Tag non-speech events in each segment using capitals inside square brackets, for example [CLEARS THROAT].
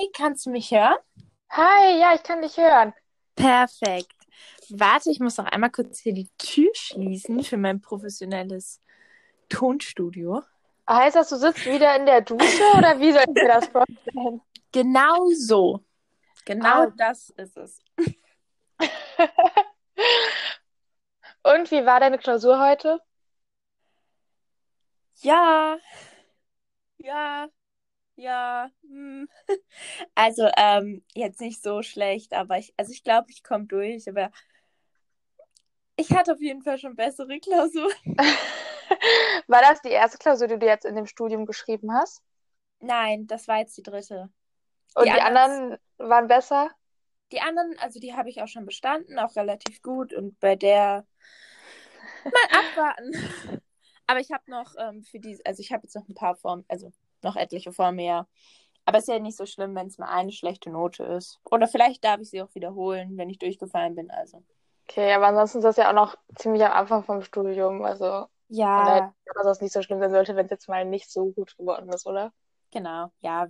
Hi, kannst du mich hören? Hi, ja, ich kann dich hören. Perfekt. Warte, ich muss noch einmal kurz hier die Tür schließen für mein professionelles Tonstudio. Heißt das, du sitzt wieder in der Dusche oder wie soll ich mir das vorstellen? [LAUGHS] Genau so. Genau Ah. das ist es. [LAUGHS] Und wie war deine Klausur heute? Ja, ja, ja. hm. [LAUGHS] Also, ähm, jetzt nicht so schlecht, aber ich, also ich glaube, ich komme durch, aber ich hatte auf jeden Fall schon bessere Klausuren. [LAUGHS] War das die erste Klausur, die du jetzt in dem Studium geschrieben hast? Nein, das war jetzt die dritte. Und Die die, anderen- anderen waren besser? Die anderen, also die habe ich auch schon bestanden, auch relativ gut. Und bei der [LAUGHS] mal abwarten. Aber ich habe noch ähm, für die, also ich habe jetzt noch ein paar Formen, also noch etliche Formen mehr. Aber es ist ja nicht so schlimm, wenn es mal eine schlechte Note ist. Oder vielleicht darf ich sie auch wiederholen, wenn ich durchgefallen bin. Also. Okay, aber ansonsten ist das ja auch noch ziemlich am Anfang vom Studium. Also, von daher, Ja, dass das nicht so schlimm sein sollte, wenn es jetzt mal nicht so gut geworden ist, oder? genau. Ja,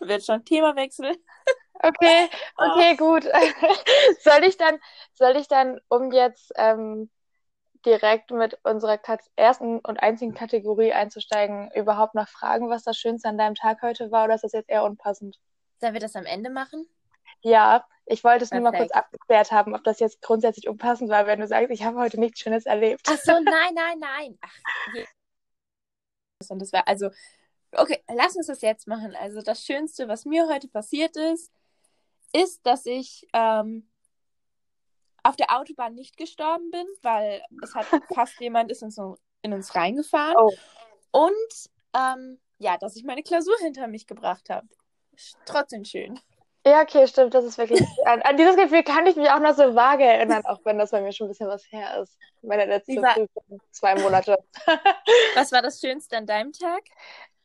wird, schon Themawechsel. [LAUGHS] Okay, okay, gut. [LAUGHS] Soll ich dann, soll ich dann, um jetzt ähm, direkt mit unserer Kat ersten und einzigen Kategorie einzusteigen, überhaupt noch fragen, was das Schönste an deinem Tag heute war, oder ist das jetzt eher unpassend? Sollen wir das am Ende machen? Ja, ich wollte es nur mal kurz Perfekt. abgeklärt haben, ob das jetzt grundsätzlich unpassend war, wenn du sagst, ich habe heute nichts Schönes erlebt. Ach so, nein, nein, nein. Ach, je. Und das war, also, okay, lass uns das jetzt machen. Also, das Schönste, was mir heute passiert ist, ist, dass ich ähm, auf der Autobahn nicht gestorben bin, weil es hat [LAUGHS] fast jemand ist in, so, in uns reingefahren. Oh. Und ähm, ja, dass ich meine Klausur hinter mich gebracht habe. Trotzdem schön. Ja, okay, stimmt, das ist wirklich. [LAUGHS] An, an dieses Gefühl kann ich mich auch noch so vage erinnern, auch wenn das bei mir schon ein bisschen was her ist. Meine letzte Wie war- zwei Monate. Was war das Schönste an deinem Tag? [LAUGHS]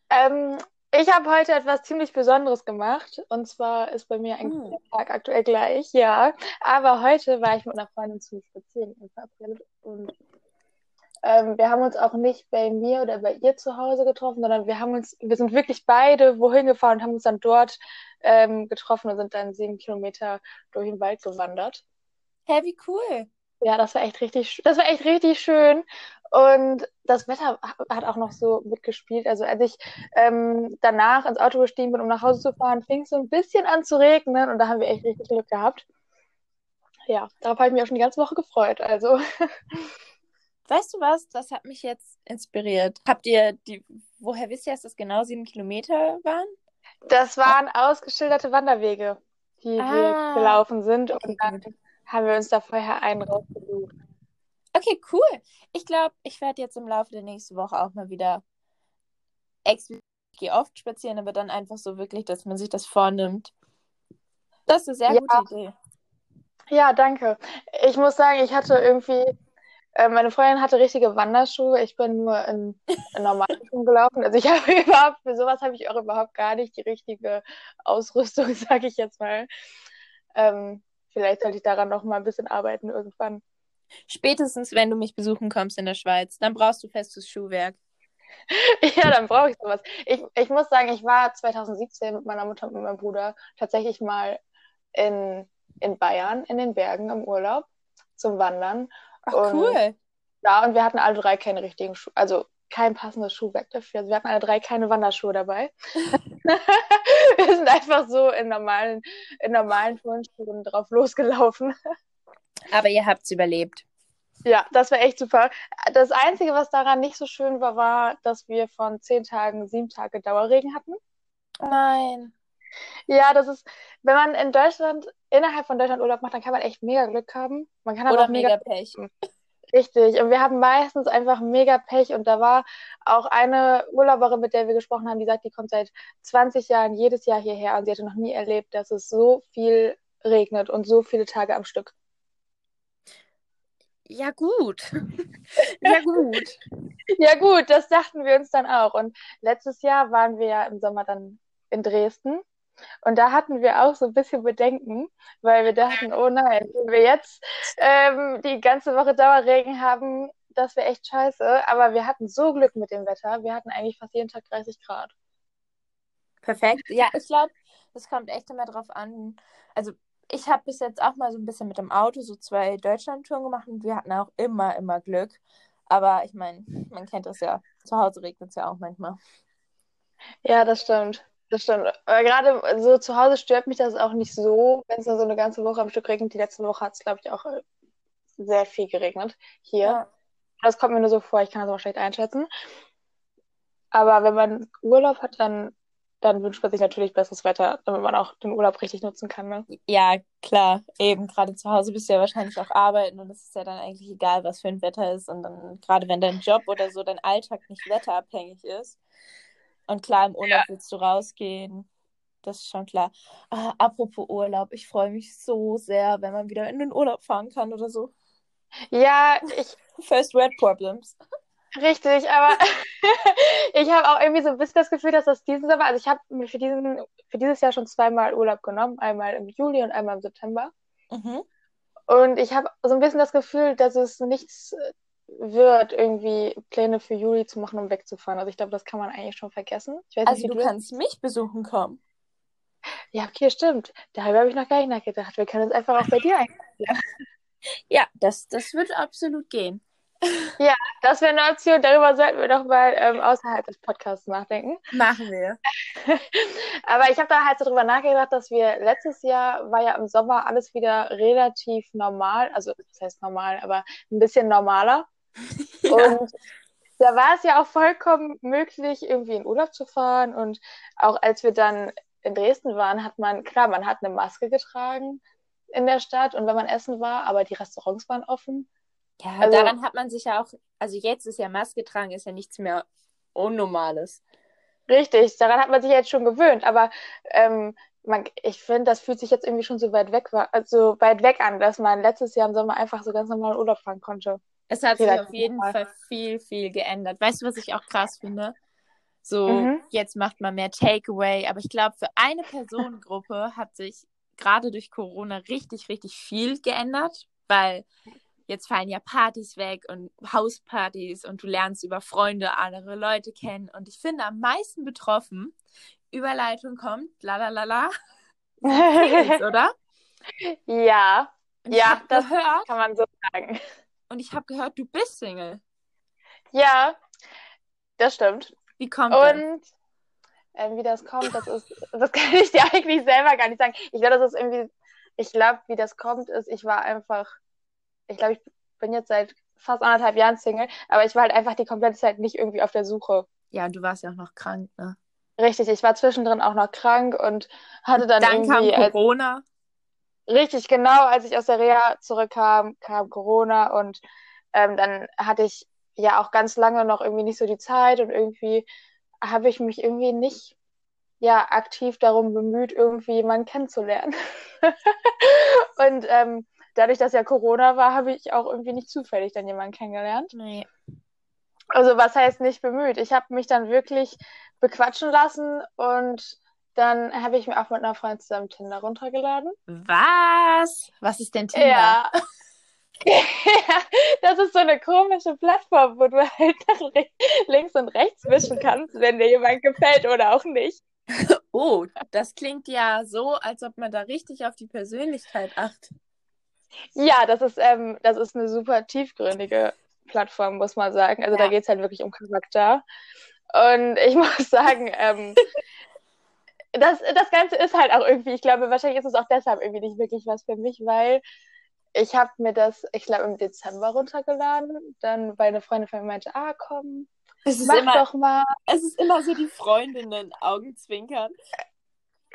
Ähm, ich habe heute etwas ziemlich Besonderes gemacht. Und zwar ist bei mir eigentlich Hm. der Tag aktuell gleich, ja. Aber heute war ich mit einer Freundin zum Spazieren verabredet. Und ähm, wir haben uns auch nicht bei mir oder bei ihr zu Hause getroffen, sondern wir haben uns, wir sind wirklich beide wohin gefahren und haben uns dann dort ähm, getroffen und sind dann sieben Kilometer durch den Wald gewandert. Hä, wie cool. Ja, das war echt richtig, das war echt richtig schön. Und das Wetter ha- hat auch noch so mitgespielt. Also als ich ähm, danach ins Auto gestiegen bin, um nach Hause zu fahren, fing es so ein bisschen an zu regnen und da haben wir echt richtig Glück gehabt. Ja, darauf habe ich mich auch schon die ganze Woche gefreut. Also, [LAUGHS] Weißt du was? Das hat mich jetzt inspiriert. Habt ihr die, woher wisst ihr, dass das genau sieben Kilometer waren? das waren ausgeschilderte Wanderwege, die wir Ah, gelaufen sind. okay, Und dann gut. Haben wir uns da vorher einen rausgesucht. Okay, cool. Ich glaube, ich werde jetzt im Laufe der nächsten Woche auch mal wieder explizit, oft spazieren, aber dann einfach so wirklich, dass man sich das vornimmt. Das ist eine sehr Ja. gute Idee. Ja, danke. Ich muss sagen, ich hatte irgendwie, äh, meine Freundin hatte richtige Wanderschuhe. Ich bin nur in, in normalen Schuhen gelaufen. Also ich [LAUGHS] habe überhaupt, für sowas habe ich auch überhaupt gar nicht die richtige Ausrüstung, [LAUGHS] sage ich jetzt mal. Ähm, vielleicht sollte ich daran noch mal ein bisschen arbeiten irgendwann. Spätestens, wenn du mich besuchen kommst in der Schweiz, dann brauchst du festes Schuhwerk. [LAUGHS] Ja, dann brauche ich sowas. Ich, ich muss sagen, ich war 2017 mit meiner Mutter und mit meinem Bruder tatsächlich mal in, in Bayern, in den Bergen im Urlaub zum Wandern. Ach, Und cool. Ja, und wir hatten alle drei keine richtigen Schuhe, also kein passendes Schuhwerk dafür. Also wir hatten alle drei keine Wanderschuhe dabei. [LAUGHS] [LAUGHS] wir sind einfach so in normalen, in normalen Turnschuhen drauf losgelaufen. Aber ihr habt's überlebt. Ja, das war echt super. Das Einzige, was daran nicht so schön war, war, dass wir von zehn Tagen sieben Tage Dauerregen hatten. Nein. Ja, das ist, wenn man in Deutschland, innerhalb von Deutschland Urlaub macht, dann kann man echt mega Glück haben. Man kann aber Oder auch mega mega Pech. Richtig, und wir haben meistens einfach mega Pech und da war auch eine Urlauberin, mit der wir gesprochen haben, die sagt, die kommt seit 20 Jahren jedes Jahr hierher und sie hatte noch nie erlebt, dass es so viel regnet und so viele Tage am Stück. Ja, gut. [LAUGHS] Ja, gut. [LAUGHS] Ja gut, das dachten wir uns dann auch. Und letztes Jahr waren wir ja im Sommer dann in Dresden und da hatten wir auch so ein bisschen Bedenken, weil wir dachten, oh nein, wenn wir jetzt ähm, die ganze Woche Dauerregen haben, das wäre echt scheiße. Aber wir hatten so Glück mit dem Wetter. Wir hatten eigentlich fast jeden Tag 30 Grad. perfekt. Ja, ich glaube, es kommt echt immer drauf an. Also ich habe bis jetzt auch mal so ein bisschen mit dem Auto so zwei Deutschland-Touren gemacht und wir hatten auch immer, immer Glück. Aber ich meine, man kennt das ja. Zu Hause regnet es ja auch manchmal. Ja, das stimmt. Das stimmt. Aber gerade so zu Hause stört mich das auch nicht so, wenn es dann so eine ganze Woche am Stück regnet. Die letzte Woche hat es, glaube ich, auch äh, sehr viel geregnet hier. Ja. Das kommt mir nur so vor, ich kann das aber schlecht einschätzen. Aber wenn man Urlaub hat, dann, dann wünscht man sich natürlich besseres Wetter, damit man auch den Urlaub richtig nutzen kann. Ne? Ja, klar. Eben gerade zu Hause bist du ja wahrscheinlich auch arbeiten und es ist ja dann eigentlich egal, was für ein Wetter ist. Und dann, gerade wenn dein Job oder so, dein Alltag nicht wetterabhängig ist. Und klar, im Urlaub ja. willst du rausgehen. Das ist schon klar. Ah, apropos Urlaub, ich freue mich so sehr, wenn man wieder in den Urlaub fahren kann oder so. Ja, ich. [LAUGHS] First Red Problems. Richtig, aber [LAUGHS] ich habe auch irgendwie so ein bisschen das Gefühl, dass das diesen Sommer, also ich habe mir für, diesen, für dieses Jahr schon zweimal Urlaub genommen, einmal im Juli und einmal im September. Mhm. Und ich habe so ein bisschen das Gefühl, dass es nichts wird, irgendwie Pläne für Juli zu machen, um wegzufahren. Also ich glaube, das kann man eigentlich schon vergessen. also nicht, du kannst mich besuchen kommen. Ja, okay, stimmt. Darüber habe ich noch gar nicht nachgedacht. Wir können uns einfach auch bei dir [LAUGHS] einstellen. Ja, das, das wird absolut gehen. [LAUGHS] Ja, das wäre eine Option. Darüber sollten wir doch mal ähm, außerhalb des Podcasts nachdenken. Machen wir. [LAUGHS] Aber ich habe da halt so drüber nachgedacht, dass wir letztes Jahr war ja im Sommer alles wieder relativ normal. Also, das heißt normal, aber ein bisschen normaler. [LAUGHS] Ja. Und da war es ja auch vollkommen möglich, irgendwie in Urlaub zu fahren. Und auch als wir dann in Dresden waren, hat man, klar, man hat eine Maske getragen in der Stadt und wenn man essen war, aber die Restaurants waren offen. Ja, also, daran hat man sich ja auch, also jetzt ist ja Maske tragen, ist ja nichts mehr Unnormales. Richtig, daran hat man sich jetzt schon gewöhnt, aber ähm, man, ich finde, das fühlt sich jetzt irgendwie schon so weit weg, also weit weg an, dass man letztes Jahr im Sommer einfach so ganz normal Urlaub fahren konnte. Es hat sich auf jeden Fall. Fall viel, viel geändert. Weißt du, was ich auch krass finde? So, mhm. jetzt macht man mehr Takeaway, aber ich glaube, für eine Personengruppe [LAUGHS] hat sich gerade durch Corona richtig, richtig viel geändert, weil jetzt fallen ja Partys weg und Hauspartys und du lernst über Freunde andere Leute kennen. Und ich finde am meisten betroffen, Überleitung kommt, la la la la, [LAUGHS] oder? Ja, ja, das gehört, kann man so sagen. Und ich habe gehört, du bist Single. Ja, das stimmt. Wie kommt und, das? Äh, wie das kommt, das ist, das [LAUGHS] kann ich dir eigentlich selber gar nicht sagen. Ich glaube, das ist irgendwie, ich glaube, wie das kommt, ist, ich war einfach, ich glaube, ich bin jetzt seit fast anderthalb Jahren Single, aber ich war halt einfach die komplette Zeit nicht irgendwie auf der Suche. Ja, und du warst ja auch noch krank, ne? Richtig, ich war zwischendrin auch noch krank und hatte dann, dann irgendwie. Kam Corona. Als, Richtig, genau, als ich aus der Reha zurückkam, kam Corona und ähm, dann hatte ich ja auch ganz lange noch irgendwie nicht so die Zeit und irgendwie habe ich mich irgendwie nicht ja aktiv darum bemüht, irgendwie jemanden kennenzulernen. [LAUGHS] und ähm, dadurch, dass ja Corona war, habe ich auch irgendwie nicht zufällig dann jemanden kennengelernt. Nee. Also was heißt nicht bemüht? Ich habe mich dann wirklich bequatschen lassen und dann habe ich mir auch mit einer Freundin zusammen Tinder runtergeladen. Was? Was ist denn Tinder? Ja. [LAUGHS] das ist so eine komische Plattform, wo du halt nach links und rechts wischen kannst, wenn dir jemand gefällt oder auch nicht. [LAUGHS] Oh, das klingt ja so, als ob man da richtig auf die Persönlichkeit achtet. Ja, das ist, ähm, das ist eine super tiefgründige Plattform, muss man sagen. Also ja. da geht es halt wirklich um Charakter. Und ich [LAUGHS] muss sagen, ähm, das, das Ganze ist halt auch irgendwie, ich glaube, wahrscheinlich ist es auch deshalb irgendwie nicht wirklich was für mich, weil ich habe mir das, ich glaube, im Dezember runtergeladen. Dann, weil eine Freundin von mir meinte, ah, komm, mach immer, doch mal. Es ist immer so die Freundinnen Augenzwinkern.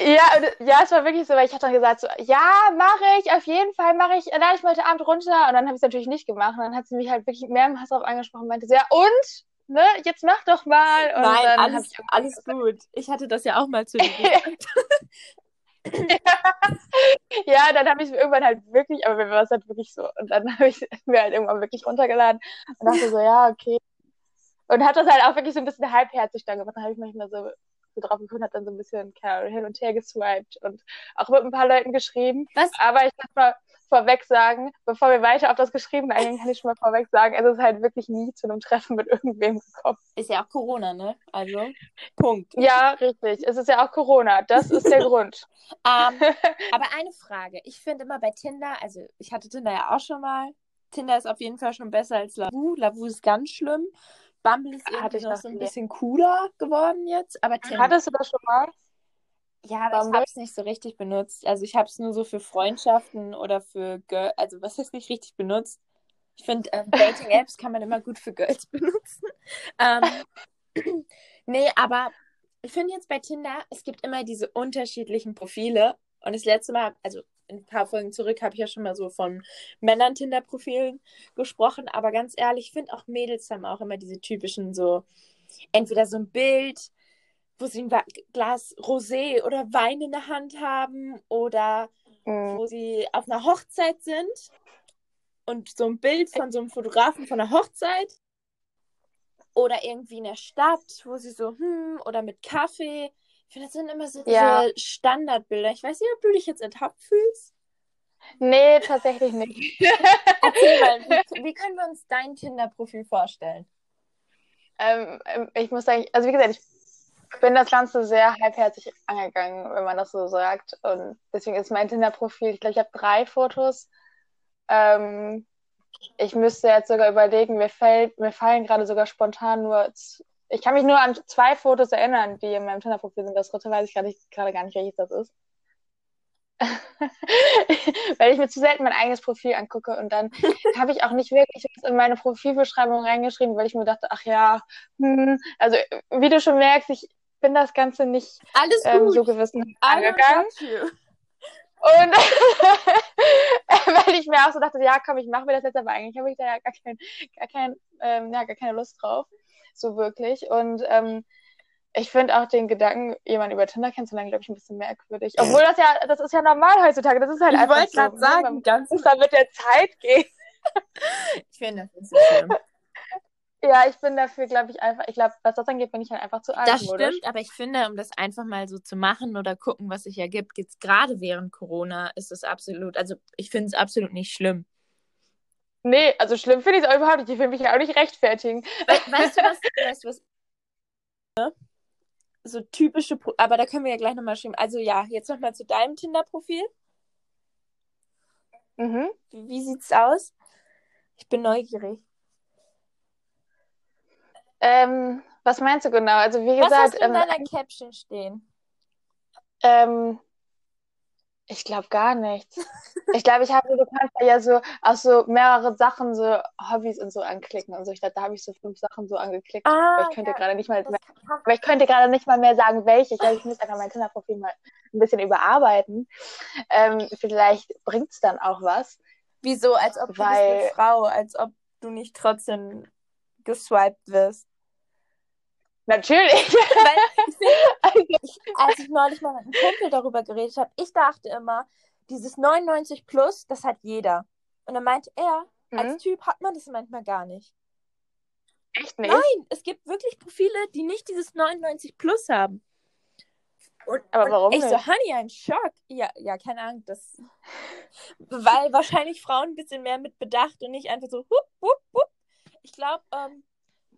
Ja, ja, es war wirklich so, weil ich hatte dann gesagt, so, ja, mache ich, auf jeden Fall mache ich, lade ich heute Abend runter. Und dann habe ich es natürlich nicht gemacht. Und dann hat sie mich halt wirklich mehrmals darauf angesprochen und meinte, ja, und? Ne, jetzt mach doch mal. Und Nein, alles, alles gut. Ich hatte das ja auch mal zu dir gesagt. [LAUGHS] ja, dann habe ich es irgendwann halt wirklich, aber mir war es halt wirklich so. Und dann habe ich [LAUGHS] mir halt irgendwann wirklich runtergeladen und dachte so, ja, okay. Und hat das halt auch wirklich so ein bisschen halbherzig dann gemacht. Dann habe ich manchmal so, so drauf geguckt, hat dann so ein bisschen hin und her geswiped und auch mit ein paar Leuten geschrieben. Was? Aber ich sag mal, vorweg sagen, bevor wir weiter auf das Geschriebene eingehen, kann ich schon mal vorweg sagen, es ist halt wirklich nie zu einem Treffen mit irgendwem gekommen. Ist ja auch Corona, ne? Also, Punkt. Ja, richtig. Es ist ja auch Corona. Das ist der [LAUGHS] Grund. Ähm, [LAUGHS] aber eine Frage. Ich finde immer bei Tinder, also ich hatte Tinder ja auch schon mal. Tinder ist auf jeden Fall schon besser als Lavu. Lavu ist ganz schlimm. Bumble ist Hatte irgendwie ich noch so ein bisschen cooler geworden jetzt. Aber Tinder. Hattest du das schon mal? Ja, aber ich habe es nicht so richtig benutzt. Also ich habe es nur so für Freundschaften oder für Girl, also was heißt nicht richtig benutzt? Ich finde, ähm, [LAUGHS] Dating-Apps kann man immer gut für Girls [LAUGHS] benutzen. Ähm, [CLEARS THROAT] nee, aber ich finde jetzt bei Tinder, es gibt immer diese unterschiedlichen Profile. Und das letzte Mal, also ein paar Folgen zurück, habe ich ja schon mal so von Männern-Tinder-Profilen gesprochen. Aber ganz ehrlich, ich finde auch Mädels haben auch immer diese typischen so, entweder so ein Bild, wo sie ein Glas Rosé oder Wein in der Hand haben oder Mhm. wo sie auf einer Hochzeit sind und so ein Bild von so einem Fotografen von einer Hochzeit oder irgendwie in der Stadt, wo sie so, hm, oder mit Kaffee. Ich finde, das sind immer so diese Ja. Standardbilder. Ich weiß nicht, ob du dich jetzt ertappt fühlst. Nee, tatsächlich nicht. [LAUGHS] Erzähl mal, wie, wie können wir uns dein Tinder-Profil vorstellen? Ähm, ähm, ich muss sagen, also wie gesagt, ich bin das Ganze sehr halbherzig angegangen, wenn man das so sagt. Und deswegen ist mein Tinder-Profil, ich glaube, ich habe drei Fotos. Ähm, ich müsste jetzt sogar überlegen, mir fällt, mir fallen gerade sogar spontan nur, ich kann mich nur an zwei Fotos erinnern, die in meinem Tinder-Profil sind. Das dritte weiß ich gerade nicht- gerade gar nicht, welches das ist. [LAUGHS] Weil ich mir zu selten mein eigenes Profil angucke und dann [LAUGHS] habe ich auch nicht wirklich was in meine Profilbeschreibung reingeschrieben, weil ich mir dachte, ach ja, hm, also wie du schon merkst, ich bin das Ganze nicht Alles ähm, so gewissen I don't angegangen. Und [LAUGHS] weil ich mir auch so dachte, ja, komm, ich mache mir das jetzt, aber eigentlich habe ich da ja gar, kein, gar, kein, ähm, ja, gar keine Lust drauf, so wirklich. Und ähm, ich finde auch den Gedanken, jemanden über Tinder kennenzulernen, glaube ich, ein bisschen merkwürdig. Obwohl das ja, das ist ja normal heutzutage. Das ist halt Ich einfach wollte so. gerade ne? sagen, Man ganz muss da mit der Zeit gehen. [LAUGHS] Ich finde das nicht so schlimm. Ja, ich bin dafür, glaube ich, einfach, ich glaube, was das angeht, bin ich halt einfach zu Das altmodisch. stimmt, aber ich finde, um das einfach mal so zu machen oder gucken, was sich ergibt, jetzt gerade während Corona ist es absolut, also ich finde es absolut nicht schlimm. Nee, also schlimm finde ich es auch überhaupt nicht. Ich will mich ja auch nicht rechtfertigen. We weißt du was, weißt du was? Ne? [LAUGHS] So typische, Pro aber da können wir ja gleich nochmal schreiben. Also ja, jetzt nochmal zu deinem Tinder-Profil. Mhm. Wie, wie sieht's aus? Ich bin neugierig. Ähm, was meinst du genau? Also wie Was hast gesagt, du in ähm, deiner Caption stehen? ähm, ich glaube gar nichts. [LAUGHS] Ich glaube, ich habe, du kannst ja so auch so mehrere Sachen, so Hobbys und so anklicken und so. Ich glaube, da habe ich so fünf Sachen so angeklickt. Ah, aber ich könnte ja, gerade nicht mal mehr, aber ich könnte gerade nicht mal mehr sagen, welche. Ich glaube, ich muss einfach mein Tinder-Profil mal ein bisschen überarbeiten. Ähm, vielleicht bringt's dann auch was. Wieso? Als ob du bist eine Weil- Frau, als ob du nicht trotzdem geswiped wirst. Natürlich. [LAUGHS] Weil ich [LAUGHS] als ich neulich mal mit einem Kumpel darüber geredet habe, ich dachte immer, dieses 99 plus, das hat jeder. Und dann meinte er, als Mhm. Typ hat man das manchmal gar nicht. echt nicht. Nein, es gibt wirklich Profile, die nicht dieses 99 plus haben. Und, Aber und warum ich so, nicht? Honey, ein Schock. Ja, ja, keine Ahnung, das. Weil wahrscheinlich Frauen ein bisschen mehr mit Bedacht und nicht einfach so, hup, hup, hup. Ich glaube, ähm,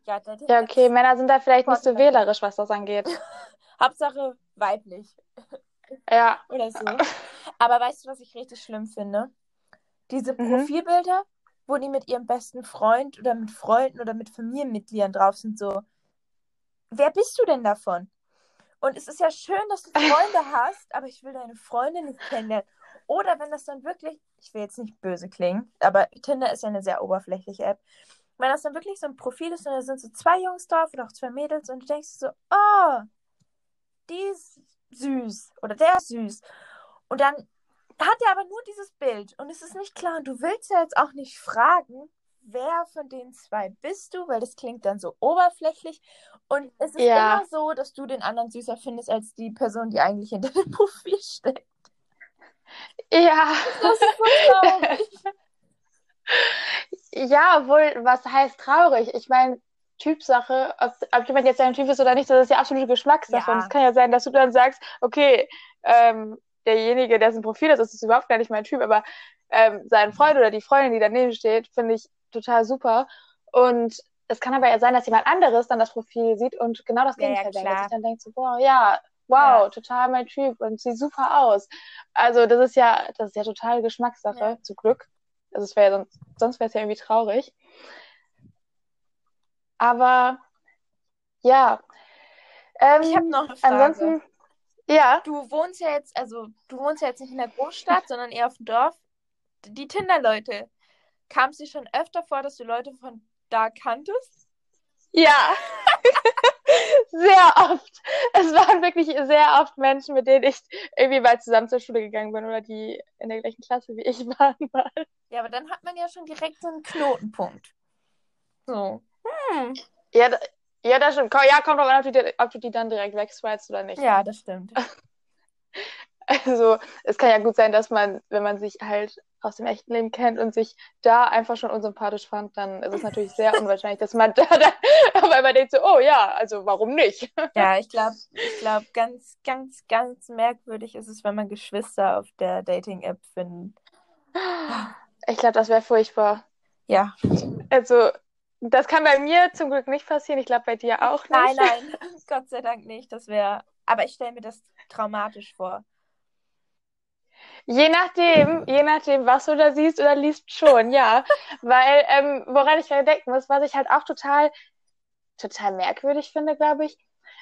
ja, Ja, okay, Männer sind da vielleicht nicht so wählerisch, was das angeht. [LAUGHS] Hauptsache weiblich. Ja. [LAUGHS] oder so. Aber weißt du, was ich richtig schlimm finde? Diese Mhm. Profilbilder, wo die mit ihrem besten Freund oder mit Freunden oder mit Familienmitgliedern drauf sind, so. Wer bist du denn davon? Und es ist ja schön, dass du [LAUGHS] Freunde hast, aber ich will deine Freunde nicht kennenlernen. Oder wenn das dann wirklich, ich will jetzt nicht böse klingen, aber Tinder ist ja eine sehr oberflächliche App. Wenn das dann wirklich so ein Profil ist und da sind so zwei Jungs drauf oder auch zwei Mädels und du denkst so, oh, die ist süß oder der ist süß. Und dann hat er aber nur dieses Bild und es ist nicht klar. Und du willst ja jetzt auch nicht fragen, wer von den zwei bist du, weil das klingt dann so oberflächlich. Und es ist Ja. immer so, dass du den anderen süßer findest als die Person, die eigentlich hinter dem [LAUGHS] Profil steckt. Ja. Das ist so traurig. [LAUGHS] Ja, obwohl, was heißt traurig? Ich meine, Typsache, ob, ob jemand jetzt dein Typ ist oder nicht, das ist ja absolute Geschmackssache. Ja. Und es kann ja sein, dass du dann sagst, okay, ähm, derjenige, dessen Profil das ist, ist überhaupt gar nicht mein Typ, aber ähm, seinen Freund oder die Freundin, die daneben steht, finde ich total super. Und es kann aber ja sein, dass jemand anderes dann das Profil sieht und genau das Ja, ja, Gegenteil denkt. Dass ich dann denkt so, boah, ja, wow, Ja. total mein Typ und sieht super aus. Also das ist ja, das ist ja total Geschmackssache, Ja. zum Glück. Also es wäre ja sonst, sonst wäre es ja irgendwie traurig. Aber ja. Ähm, Ich habe noch eine Frage. ansonsten, ja, Du wohnst ja jetzt, also du wohnst ja jetzt nicht in der Großstadt, sondern eher auf dem Dorf. Die Tinder-Leute, kam es dir schon öfter vor, dass du Leute von da kanntest? ja. [LAUGHS] Sehr wirklich sehr oft Menschen, mit denen ich irgendwie mal zusammen zur Schule gegangen bin oder die in der gleichen Klasse wie ich [LAUGHS] waren. Mal. Ja, aber dann hat man ja schon direkt so einen Knotenpunkt. So. Hm. Ja, da- ja, das stimmt. Ja, kommt drauf an, ob du, die, ob du die dann direkt wegswipest oder nicht. Ja, das stimmt. [LAUGHS] Also, es kann ja gut sein, dass man, wenn man sich halt aus dem echten Leben kennt und sich da einfach schon unsympathisch fand, dann ist es natürlich sehr [LAUGHS] unwahrscheinlich, dass man [LAUGHS] da dann auf einmal denkt so, oh ja, also warum nicht? Ja, ich glaube, ich glaube, ganz, ganz, ganz merkwürdig ist es, wenn man Geschwister auf der Dating-App findet. Ich glaube, das wäre furchtbar. Ja. Also, das kann bei mir zum Glück nicht passieren. Ich glaube, bei dir auch nicht. Nein, nein, [LAUGHS] Gott sei Dank nicht. Das wäre. Aber ich stelle mir das traumatisch vor. Je nachdem, je nachdem, was du da siehst oder liest, schon, ja. Weil, ähm, woran ich gerade denken muss, was ich halt auch total, total merkwürdig finde, glaube ich.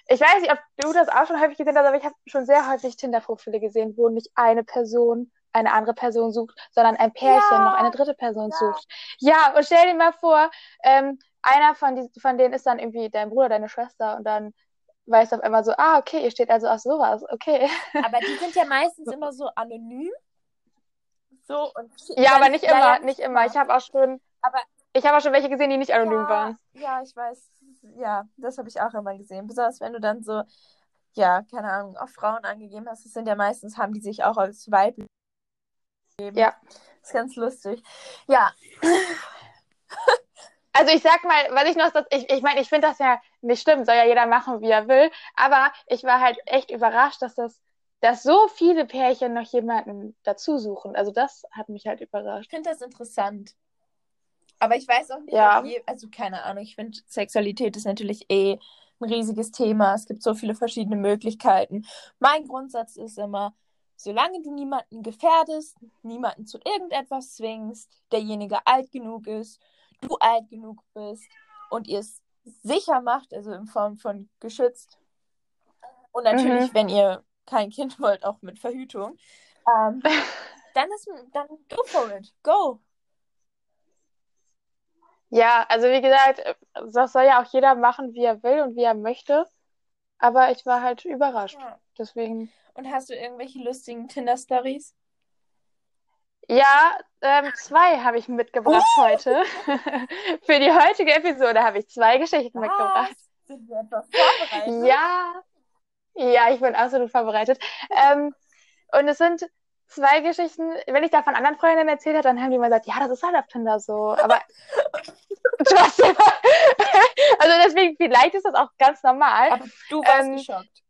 Ich weiß nicht, ob du das auch schon häufig gesehen hast, aber ich habe schon sehr häufig Tinder-Profile gesehen, wo nicht eine Person eine andere Person sucht, sondern ein Pärchen Ja. noch eine dritte Person Ja. sucht. Ja, und stell dir mal vor, ähm, einer von, die, von denen ist dann irgendwie dein Bruder, deine Schwester und dann weißt du auf einmal so, ah, okay, ihr steht also auf sowas, okay. Aber die sind ja meistens [LAUGHS] immer so anonym. So und Ja, aber nicht ja, immer, ja, nicht immer. Ich habe auch schon, Aber ich habe auch schon welche gesehen, die nicht anonym ja, waren. Ja, ich weiß. Ja, das habe ich auch immer gesehen. Besonders wenn du dann so, ja, keine Ahnung, auch Frauen angegeben hast. Das sind ja meistens, haben die sich auch als weiblich gegeben. Ja. Das ist ganz lustig. Ja, Also ich sag mal, was ich noch, das, ich, ich meine, ich finde das ja nicht schlimm, soll ja jeder machen, wie er will. Aber ich war halt echt überrascht, dass das, dass so viele Pärchen noch jemanden dazu suchen. Also das hat mich halt ich überrascht. finde das interessant. Aber ich weiß auch nicht, Ja. je, also keine Ahnung, ich finde Sexualität ist natürlich eh ein riesiges Thema. Es gibt so viele verschiedene Möglichkeiten. Mein Grundsatz ist immer, solange du niemanden gefährdest, niemanden zu irgendetwas zwingst, derjenige alt genug ist, du alt genug bist und ihr es sicher macht, also in Form von geschützt. Und natürlich, Mhm. wenn ihr kein Kind wollt, auch mit Verhütung. Ähm, [LAUGHS] dann ist dann go for it. Go. Ja, also wie gesagt, das soll ja auch jeder machen, wie er will und wie er möchte. Aber ich war halt überrascht. Ja. Deswegen. Und hast du irgendwelche lustigen Tinder-Stories? Ja, ähm, zwei habe ich mitgebracht heute. [LAUGHS] Für die heutige Episode habe ich zwei Geschichten mitgebracht. Sind wir etwa vorbereitet? Ja, ja, ich bin absolut vorbereitet. Ähm, und es sind zwei Geschichten, wenn ich da von anderen Freundinnen erzählt habe, dann haben die immer gesagt, ja, das ist halt auf Tinder so. Aber [LAUGHS] trotzdem, [LAUGHS] also deswegen, vielleicht ist das auch ganz normal. Aber du warst Ähm, geschockt.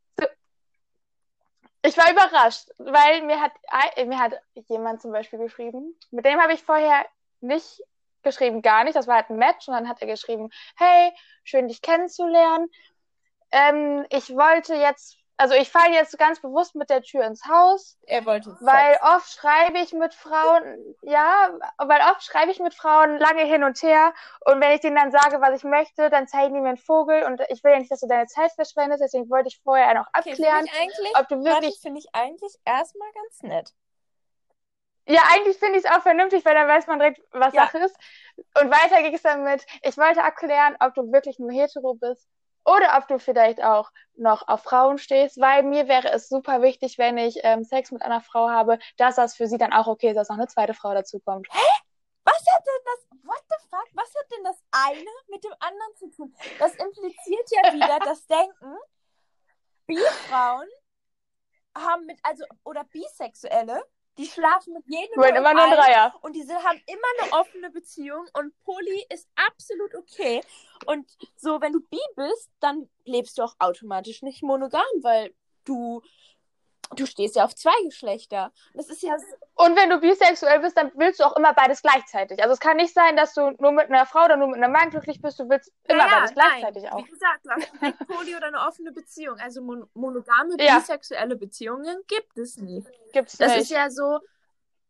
Ich war überrascht, weil mir hat, ein- mir hat jemand zum Beispiel geschrieben, mit dem habe ich vorher nicht geschrieben, gar nicht. Das war halt ein Match und dann hat er geschrieben, hey, schön dich kennenzulernen. Ähm, ich wollte jetzt, also ich falle jetzt ganz bewusst mit der Tür ins Haus, Er wollte weil Sex. oft schreibe ich mit Frauen, ja, weil oft schreibe ich mit Frauen lange hin und her und wenn ich denen dann sage, was ich möchte, dann zeigen die mir einen Vogel und ich will ja nicht, dass du deine Zeit verschwendest, deswegen wollte ich vorher noch Okay, abklären, ich eigentlich, ob du wirklich finde ich eigentlich erstmal ganz nett. Ja, eigentlich finde ich es auch vernünftig, weil dann weiß man direkt, was Ja. Sache ist. Und weiter ging es dann mit, ich wollte abklären, ob du wirklich nur hetero bist oder ob du vielleicht auch noch auf Frauen stehst, weil mir wäre es super wichtig, wenn ich ähm, Sex mit einer Frau habe, dass das für sie dann auch okay ist, dass noch eine zweite Frau dazu kommt. Was hat denn das, what the fuck, was hat denn das eine mit dem anderen zu tun? Das impliziert ja wieder [LAUGHS] das Denken, Bi-Frauen haben mit, also, oder Bisexuelle, die schlafen mit jedem wollen immer nur ein Dreier. und die haben immer eine offene Beziehung und Poly ist absolut okay. Und so, wenn du bi bist, dann lebst du auch automatisch nicht monogam, weil du du stehst ja auf zwei Geschlechter. Das ist ja. Und wenn du bisexuell bist, dann willst du auch immer beides gleichzeitig. Also es kann nicht sein, dass du nur mit einer Frau oder nur mit einem Mann glücklich bist. Du willst immer ja, beides gleichzeitig nein. auch. Wie gesagt, du hast [LAUGHS] eine Poly oder eine offene Beziehung. Also mon monogame Ja. bisexuelle Beziehungen gibt es nicht. Gibt's Das nicht. ist ja so,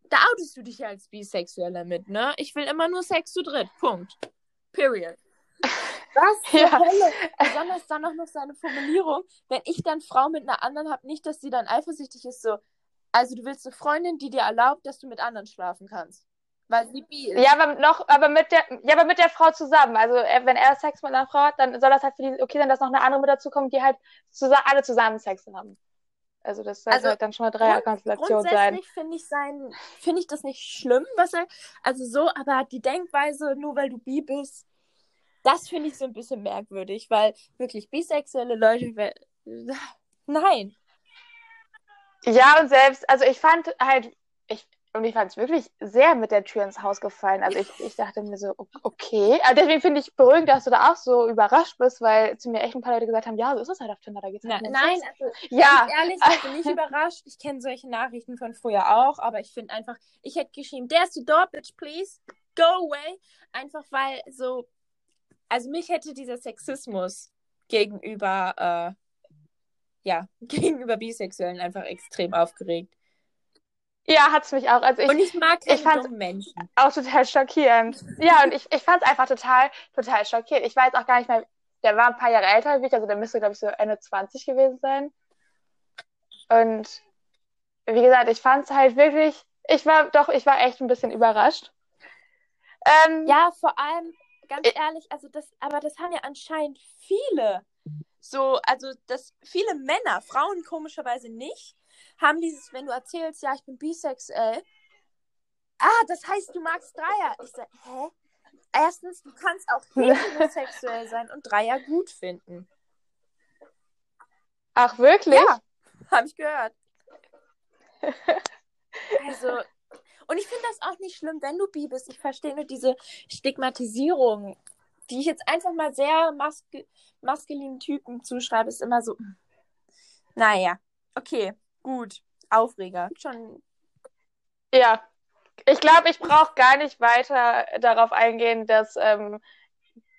da outest du dich ja als Bisexueller mit, ne? Ich will immer nur Sex zu dritt. Punkt. Period. [LAUGHS] Was Ja. [LAUGHS] Besonders dann auch noch seine Formulierung, wenn ich dann Frau mit einer anderen habe, nicht, dass sie dann eifersüchtig ist, so, also du willst eine Freundin, die dir erlaubt, dass du mit anderen schlafen kannst. Weil sie bi ist. Ja, aber noch, aber mit der, ja, aber mit der Frau zusammen. Also er, wenn er Sex mit einer Frau hat, dann soll das halt für die okay sein, dass noch eine andere mit dazu kommt, die halt zusammen, alle zusammen Sex haben. Also das sollte Also halt dann schon eine Dreierkonstellation sein. Grundsätzlich finde ich sein, finde ich das nicht schlimm, was er, also so, aber die Denkweise, nur weil du bi bist, das finde ich so ein bisschen merkwürdig, weil wirklich bisexuelle Leute, nein. Ja, und selbst, also ich fand halt, ich, und ich fand es wirklich sehr mit der Tür ins Haus gefallen. Also ich, ich dachte mir so, okay. Aber deswegen finde ich beruhigend, dass du da auch so überrascht bist, weil zu mir echt ein paar Leute gesagt haben, ja, so ist es halt auf Tinder, da geht's halt um nein, also [LAUGHS] Ja, ehrlich, ich bin nicht [LAUGHS] überrascht. Ich kenne solche Nachrichten von früher auch, aber ich finde einfach, ich hätte geschrieben, there's the door, bitch, please, go away. Einfach weil so, also mich hätte dieser Sexismus gegenüber, äh, ja, [LAUGHS] gegenüber Bisexuellen einfach extrem aufgeregt. ja, hat's mich auch. Also ich, Und ich mag keine ich fand's- Menschen. auch total schockierend. Ja, und ich, ich fand es einfach total, total schockierend. Ich weiß auch gar nicht mehr, der war ein paar Jahre älter als ich, also der müsste, glaube ich, so Ende 20 gewesen sein. Und wie gesagt, ich fand es halt wirklich, ich war doch, ich war echt ein bisschen überrascht. Ähm, Ja, vor allem, ganz Ich- ehrlich, also das, aber das haben ja anscheinend viele. So, also das viele Männer, Frauen komischerweise nicht, haben dieses, wenn du erzählst, ja, ich bin bisexuell. Ah, das heißt, du magst Dreier. Ich sag, hä? Erstens, du kannst auch [LAUGHS] heterosexuell sein und Dreier gut finden. ach, wirklich? Ja, habe ich gehört. [LAUGHS] Also, und ich finde das auch nicht schlimm, wenn du bi bist. Ich verstehe nur diese Stigmatisierung, die ich jetzt einfach mal sehr maske maskulinen Typen zuschreibe, ist immer so, hm, naja, okay, gut, Aufreger, schon, Ja. Ich glaube, ich brauche gar nicht weiter darauf eingehen, dass ähm,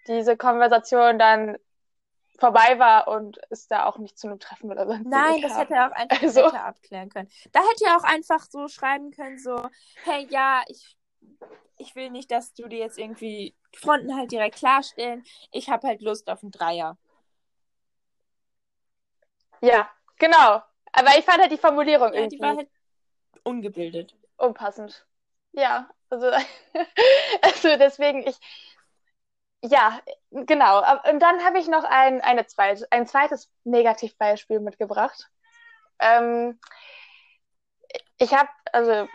diese Konversation dann vorbei war und es da auch nicht zu einem Treffen oder so nein, das hätte er auch einfach Also- abklären können. Da hätte er auch einfach so schreiben können, so, hey, ja, ich, ich will nicht, dass du dir jetzt irgendwie Fronten halt direkt klarstellen. Ich habe halt Lust auf einen Dreier. Ja, genau. Aber ich fand halt die Formulierung Ja, irgendwie die war halt ungebildet. unpassend. Ja, also, [LAUGHS] also deswegen, ich, ja, genau. Und dann habe ich noch ein, eine zweite, ein zweites Negativbeispiel mitgebracht. Ähm, ich habe, also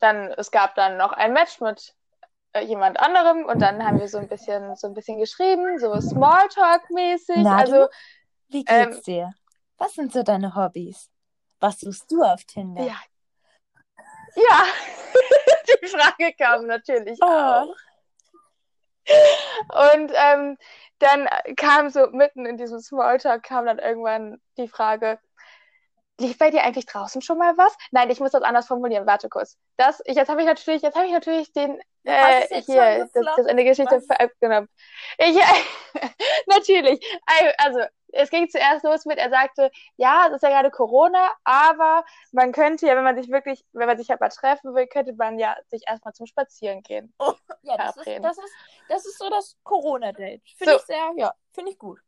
dann, es gab dann noch ein Match mit äh, jemand anderem und dann haben wir so ein bisschen, so ein bisschen geschrieben, so Smalltalk-mäßig. Also, Wie Ähm, geht's dir? Was sind so deine Hobbys? Was suchst du auf Tinder? ja. Ja, [LAUGHS] die Frage kam natürlich Oh. auch. Und ähm, dann kam so mitten in diesem Smalltalk kam dann irgendwann die Frage, lief bei dir eigentlich draußen schon mal was? Nein, ich muss das anders formulieren. Warte kurz. Das, ich, jetzt habe ich natürlich, jetzt habe ich natürlich den äh, hier das, das in der. Geschichte Was? vergenommen. Ich, [LAUGHS] natürlich. Also es ging zuerst los mit, er sagte, ja, es ist ja gerade Corona, aber man könnte ja, wenn man sich wirklich, wenn man sich halt mal treffen will, könnte man ja sich erstmal zum Spazieren gehen. Ja, das ist, das ist, das ist so das Corona-Date. Finde So. ich sehr, ja, finde ich gut.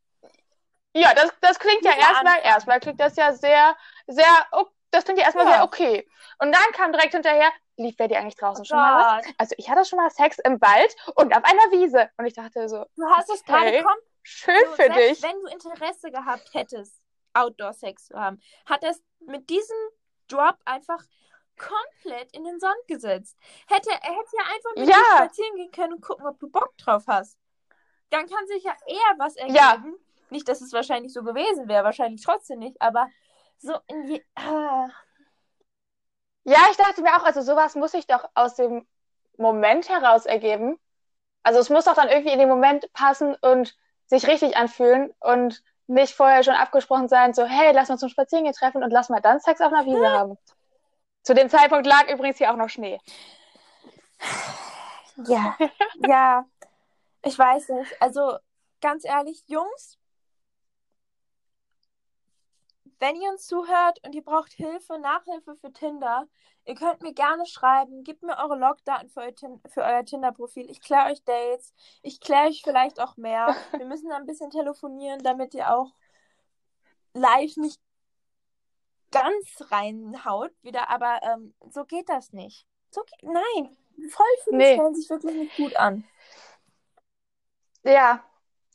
Ja, das, das klingt ja erstmal, erstmal klingt das ja sehr, sehr, oh, das klingt ja erstmal Ja. sehr okay. Und dann kam direkt hinterher, lief bei dir eigentlich draußen schon mal was? Also ich hatte schon mal Sex im Wald und auf einer Wiese. Und ich dachte so, du hast es gerade Okay. komplett schön so, für dich. wenn du Interesse gehabt hättest, Outdoor-Sex zu haben, hat er es mit diesem Drop einfach komplett in den Sand gesetzt. Hätte, er hätte ja einfach mit Ja. dir spazieren gehen können und gucken, ob du Bock drauf hast. Dann kann sich ja eher was ergeben. Ja. Nicht, dass es wahrscheinlich so gewesen wäre, wahrscheinlich trotzdem nicht, aber so in je. Ah. Ja, ich dachte mir auch, also sowas muss sich doch aus dem Moment heraus ergeben. Also es muss doch dann irgendwie in dem Moment passen und sich richtig anfühlen. Und nicht vorher schon abgesprochen sein, so, hey, lass mal zum Spazierengehen treffen und lass mal dann Sex auf einer Wiese haben. Zu dem Zeitpunkt lag übrigens hier auch noch Schnee. Ja, ja. Ich weiß nicht. Also, ganz ehrlich, Jungs, wenn ihr uns zuhört und ihr braucht Hilfe, Nachhilfe für Tinder, ihr könnt mir gerne schreiben. Gebt mir eure Logdaten für euer, Tin für euer Tinder-Profil. Ich kläre euch Dates. Ich kläre euch vielleicht auch mehr. [LAUGHS] Wir müssen ein bisschen telefonieren, damit ihr auch live nicht ganz reinhaut wieder. Aber ähm, so geht das nicht. So geht, nein, voll viele Nee. stellen sich wirklich nicht gut an. Ja,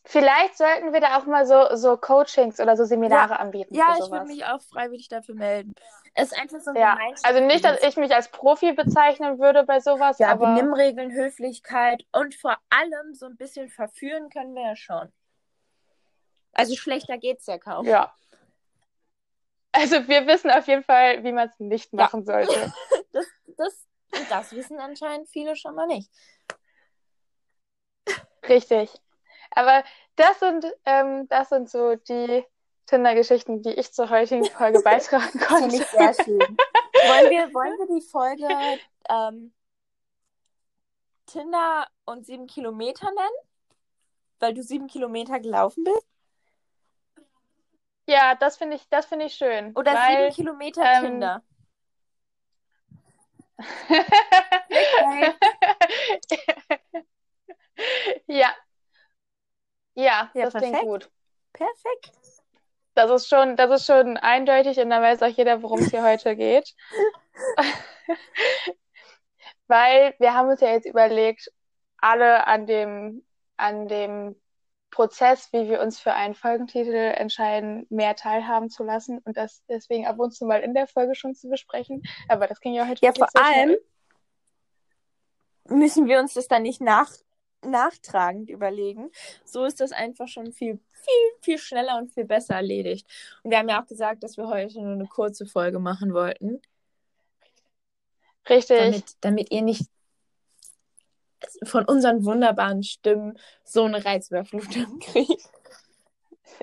vielleicht sollten wir da auch mal so, so Coachings oder so Seminare anbieten Ja, ich würde mich auch freiwillig dafür melden. Es ist einfach so ein Ja, also nicht, dass ich mich als Profi bezeichnen würde bei sowas, Ja, aber Benimmregeln, Höflichkeit und vor allem so ein bisschen verführen können wir ja schon. Also schlechter geht's ja kaum. ja. Also wir wissen auf jeden Fall, wie man es nicht Ja. machen sollte. [LAUGHS] Das, das, das wissen anscheinend viele schon mal nicht. Richtig. Aber das sind, ähm, das sind so die Tinder-Geschichten, die ich zur heutigen Folge [LAUGHS] beitragen Finde konnte. ich sehr schön. wollen, wir, wollen wir die Folge ähm, Tinder und sieben Kilometer nennen? Weil du sieben Kilometer gelaufen bist? Ja, das finde ich, das finde ich schön. Oder weil, sieben Kilometer ähm, Tinder? [LAUGHS] ja. Ja, Ja, das klingt perfekt. gut. Perfekt. Das ist schon, das ist schon eindeutig und dann weiß auch jeder, worum es hier [LAUGHS] heute geht. [LAUGHS] Weil wir haben uns ja jetzt überlegt, alle an dem, an dem Prozess, wie wir uns für einen Folgentitel entscheiden, mehr teilhaben zu lassen und das deswegen ab und zu mal in der Folge schon zu besprechen. Aber das ging ja heute Ja, vor schnell. allem müssen wir uns das dann nicht nach, nachtragend überlegen. So ist das einfach schon viel, viel, viel schneller und viel besser erledigt. Und wir haben ja auch gesagt, dass wir heute nur eine kurze Folge machen wollten, Richtig. damit, damit ihr nicht von unseren wunderbaren Stimmen so eine Reizüberflutung [LAUGHS] kriegt.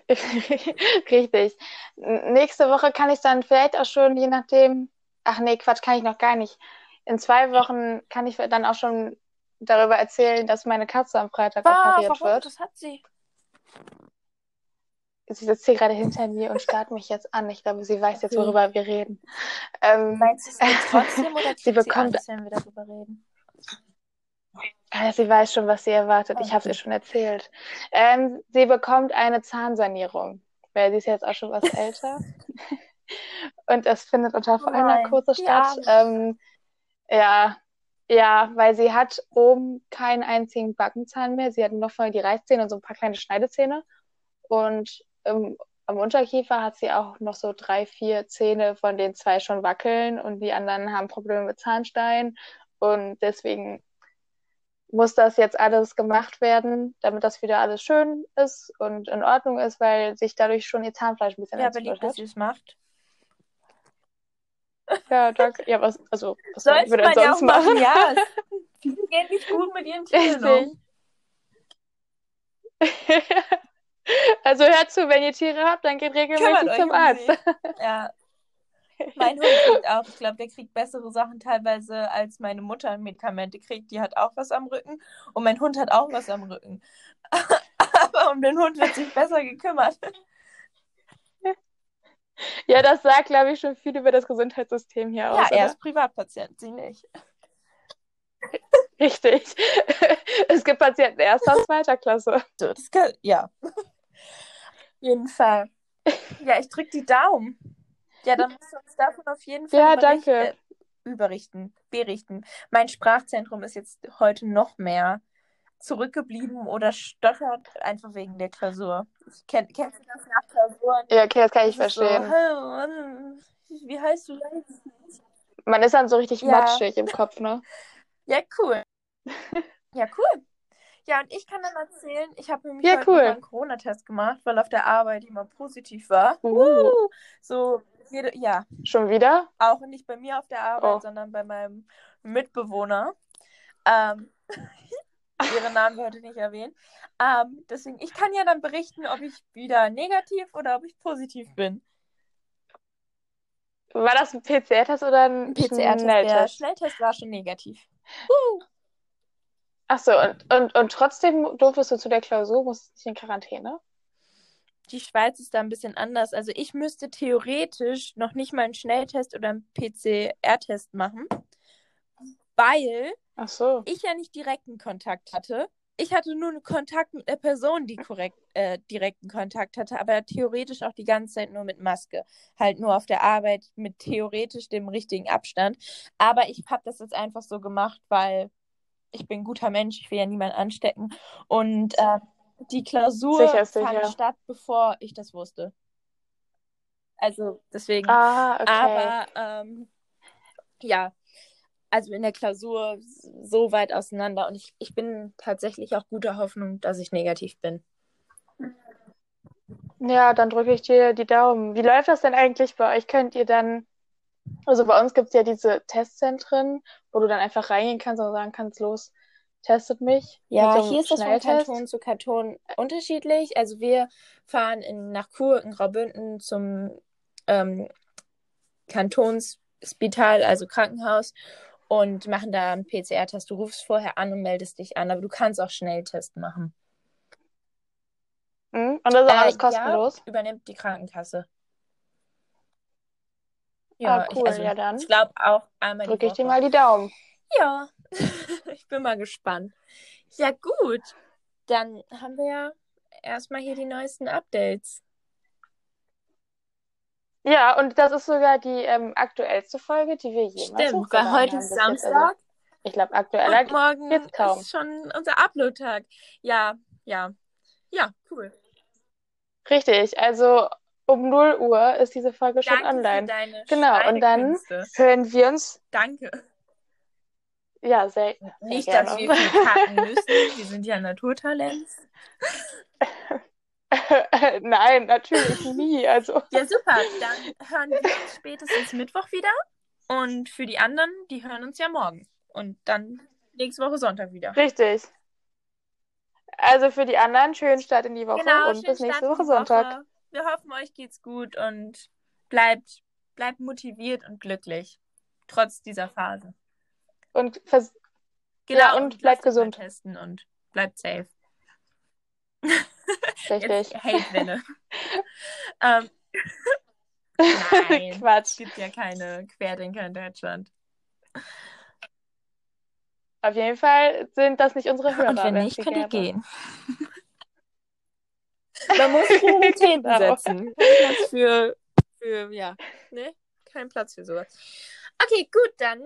[LAUGHS] Richtig. Nächste Woche kann ich dann vielleicht auch schon, je nachdem, ach nee, Quatsch, kann ich noch gar nicht. In zwei Wochen kann ich dann auch schon darüber erzählen, dass meine Katze am Freitag operiert wird. Das hat sie. Sie sitzt hier gerade hinter mir und starrt mich jetzt an. Ich glaube, sie weiß jetzt, worüber wir reden. Ähm, Meinst du es [LAUGHS] trotzdem oder Sie sie, bekommt- Angst, wenn wir darüber reden? äh, sie weiß schon, was sie erwartet. Ich habe es ihr schon erzählt. Ähm, sie bekommt eine Zahnsanierung, weil sie ist jetzt auch schon was [LAUGHS] älter. Und das findet unter voller Nein, Narkose statt. Ähm, ja, ja, weil sie hat oben keinen einzigen Backenzahn mehr. Sie hat noch vorne die Reißzähne und so ein paar kleine Schneidezähne. Und ähm, am Unterkiefer hat sie auch noch so drei, vier Zähne, von denen zwei schon wackeln und die anderen haben Probleme mit Zahnstein. Und deswegen muss das jetzt alles gemacht werden, damit das wieder alles schön ist und in Ordnung ist, weil sich dadurch schon ihr Zahnfleisch ein bisschen Ja, beliebt, entzündet dass sie es macht. Ja, danke. Ja, was, also, was Sollte man denn ja auch sonst machen? machen, ja. [LAUGHS] Viele gehen nicht gut mit ihren Tieren um. [LAUGHS] Also hört zu, wenn ihr Tiere habt, dann geht regelmäßig zum um Arzt. Ja. Mein Hund [LAUGHS] kriegt auch, ich glaube, der kriegt bessere Sachen teilweise, als meine Mutter Medikamente kriegt. Die hat auch was am Rücken und mein Hund hat auch was am Rücken. Aber um den Hund wird sich besser gekümmert. [LAUGHS] Ja, das sagt, glaube ich, schon viel über das Gesundheitssystem hier Ja, aus. er oder? ist Privatpatient, sie nicht. Richtig. [LAUGHS] Es gibt Patienten erster, zweiter Klasse. Das kann, ja. Auf jeden Fall. Ja, ich drück die Daumen. Ja, dann musst du uns davon auf jeden Fall Ja, überrichten, danke. äh, überrichten, berichten. Mein Sprachzentrum ist jetzt heute noch mehr zurückgeblieben oder stottert einfach wegen der Klausur. Ich kenn, kennst du das nach Klausuren? Ja, okay, das kann ich verstehen. So, "Hallo, wie heißt du? Weiß ich nicht." Man ist dann so richtig Ja. matschig im Kopf, ne? [LAUGHS] Ja, cool. [LAUGHS] Ja, cool. Ja, und ich kann dann erzählen, ich habe nämlich Ja, heute cool. einen Corona-Test gemacht, weil auf der Arbeit jemand positiv war. Uh, So, jede, ja, schon wieder? auch nicht bei mir auf der Arbeit, Oh. sondern bei meinem Mitbewohner. Ähm, [LAUGHS] Ihre Namen heute nicht erwähnen. Ähm, deswegen, ich kann ja dann berichten, ob ich wieder negativ oder ob ich positiv bin. War das ein PCR-Test oder ein PCR-Test. Der Schnelltest? Schnelltest war schon negativ. Uh. Ach so, und, und, und trotzdem durftest du zu der Klausur, musstest nicht in Quarantäne? Die Schweiz ist da ein bisschen anders. Also ich müsste theoretisch noch nicht mal einen Schnelltest oder einen PCR-Test machen, weil Ach so. ich ja nicht direkten Kontakt hatte. Ich hatte nur einen Kontakt mit einer Person, die korrekt, äh, direkten Kontakt hatte, aber theoretisch auch die ganze Zeit nur mit Maske. Halt nur auf der Arbeit mit theoretisch dem richtigen Abstand. Aber ich habe das jetzt einfach so gemacht, weil ich bin ein guter Mensch, ich will ja niemanden anstecken. Und äh, die Klausur Sicher, sicher. fand statt, bevor ich das wusste. Also deswegen. Ah, okay. Aber ähm, ja, also in der Klausur so weit auseinander und ich, ich bin tatsächlich auch guter Hoffnung, dass ich negativ bin. Ja, dann drücke ich dir die Daumen. Wie läuft das denn eigentlich bei euch? Könnt ihr dann, also bei uns gibt es ja diese Testzentren, wo du dann einfach reingehen kannst und sagen kannst, los, testet mich. Ja, so hier ist das von. Kanton zu Kanton unterschiedlich. Also wir fahren in, nach Chur in Graubünden zum ähm, Kantonsspital, also Krankenhaus, und machen da einen PCR-Test. Du rufst vorher an und meldest dich an, aber du kannst auch Schnelltest machen. Mhm. Und das ist Äh, alles ja, kostenlos. übernimmt die Krankenkasse. Ah, Ja, cool, ich, also, ja dann. ich glaube auch einmal die Drücke ich dir mal die Daumen. Ja, [LAUGHS] ich bin mal gespannt. Ja, gut. Dann haben wir ja erstmal hier die neuesten Updates. Ja, und das ist sogar die ähm, aktuellste Folge, die wir jemals Stimmt, weil heute haben ist jetzt. Also, Samstag ich glaube, aktueller und morgen geht's kaum. ist schon unser Upload-Tag. Ja, ja. Ja, cool. Richtig, also um 0 Uhr ist diese Folge schon Danke für online. Genau, und dann hören wir uns, Danke. ja, sehr, sehr Nicht, dass gerne. wir viel kacken müssen. [LAUGHS] Wir sind ja Naturtalents. [LAUGHS] [LAUGHS] Nein, natürlich nie. Also, Ja, super. Dann hören wir uns spätestens Mittwoch wieder. Und für die anderen, die hören uns ja morgen. Und dann nächste Woche Sonntag wieder. richtig. Also für die anderen, schönen Start in die Woche Genau, und bis nächste Woche Sonntag. Woche. Wir hoffen, euch geht's gut und bleibt, bleibt motiviert und glücklich. Trotz dieser Phase. Und Genau, Ja, und bleibt euch mal gesund. testen und bleibt safe. [LAUGHS] richtig. Hate-Welle. [LAUGHS] ähm, [LAUGHS] nein. Es Quatsch. gibt ja keine Querdenker in Deutschland. Auf jeden Fall sind das nicht unsere Hörer. Und wenn nicht, ihr gäbe. gehen. Man muss Prioritäten [LAUGHS] setzen. Kein Platz für, für, ja, ne? Kein Platz für sowas. Okay, gut, dann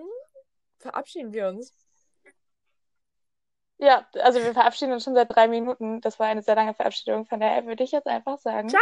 verabschieden wir uns. Ja, also wir verabschieden uns schon seit drei Minuten. Das war eine sehr lange Verabschiedung. Von daher würde ich jetzt einfach sagen. Ciao.